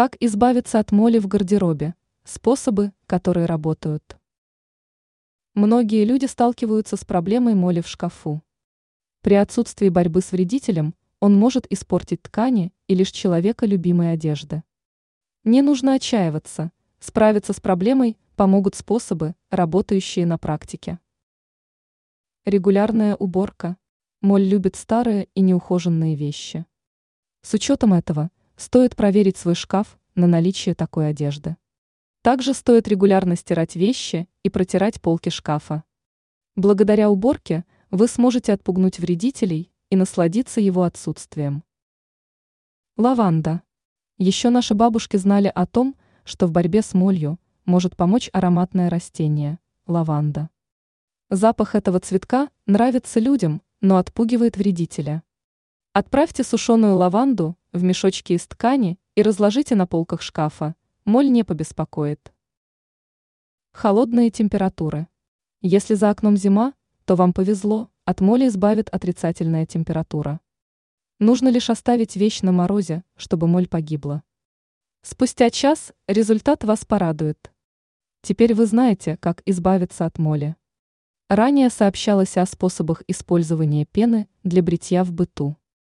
Как избавиться от моли в гардеробе? Способы, которые работают. Многие люди сталкиваются с проблемой моли в шкафу. При отсутствии борьбы с вредителем он может испортить ткани и лишь человека любимой одежды. Не нужно отчаиваться, справиться с проблемой помогут способы, работающие на практике. Регулярная уборка. Моль любит старые и неухоженные вещи. С учетом этого стоит проверить свой шкаф на наличие такой одежды. Также стоит регулярно стирать вещи и протирать полки шкафа. Благодаря уборке вы сможете отпугнуть вредителей и насладиться его отсутствием. Лаванда. Еще наши бабушки знали о том, что в борьбе с молью может помочь ароматное растение – лаванда. Запах этого цветка нравится людям, но отпугивает вредителя. Отправьте сушеную лаванду в мешочки из ткани и разложите на полках шкафа. Моль не побеспокоит. Холодные температуры. Если за окном зима, то вам повезло, от моли избавит отрицательная температура. Нужно лишь оставить вещь на морозе, чтобы моль погибла. Спустя час результат вас порадует. Теперь вы знаете, как избавиться от моли. Ранее сообщалось о способах использования пены для бритья в быту.